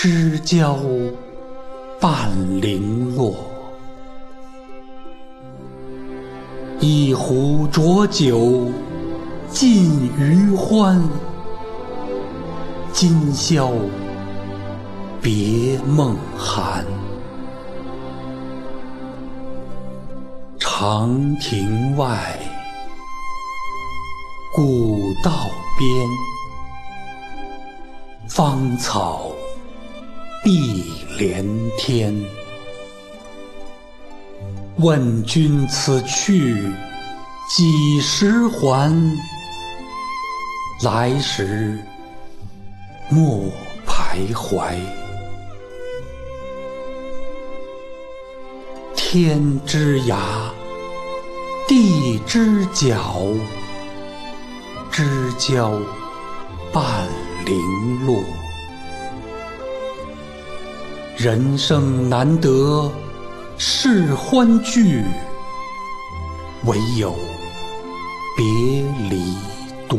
知交半零落。一壶浊酒尽余欢，今宵别梦寒。长亭外。古道边，芳草碧连天。问君此去几时还？来时莫徘徊。天之涯，地之角。知交半零落，人生难得是欢聚，唯有别离多。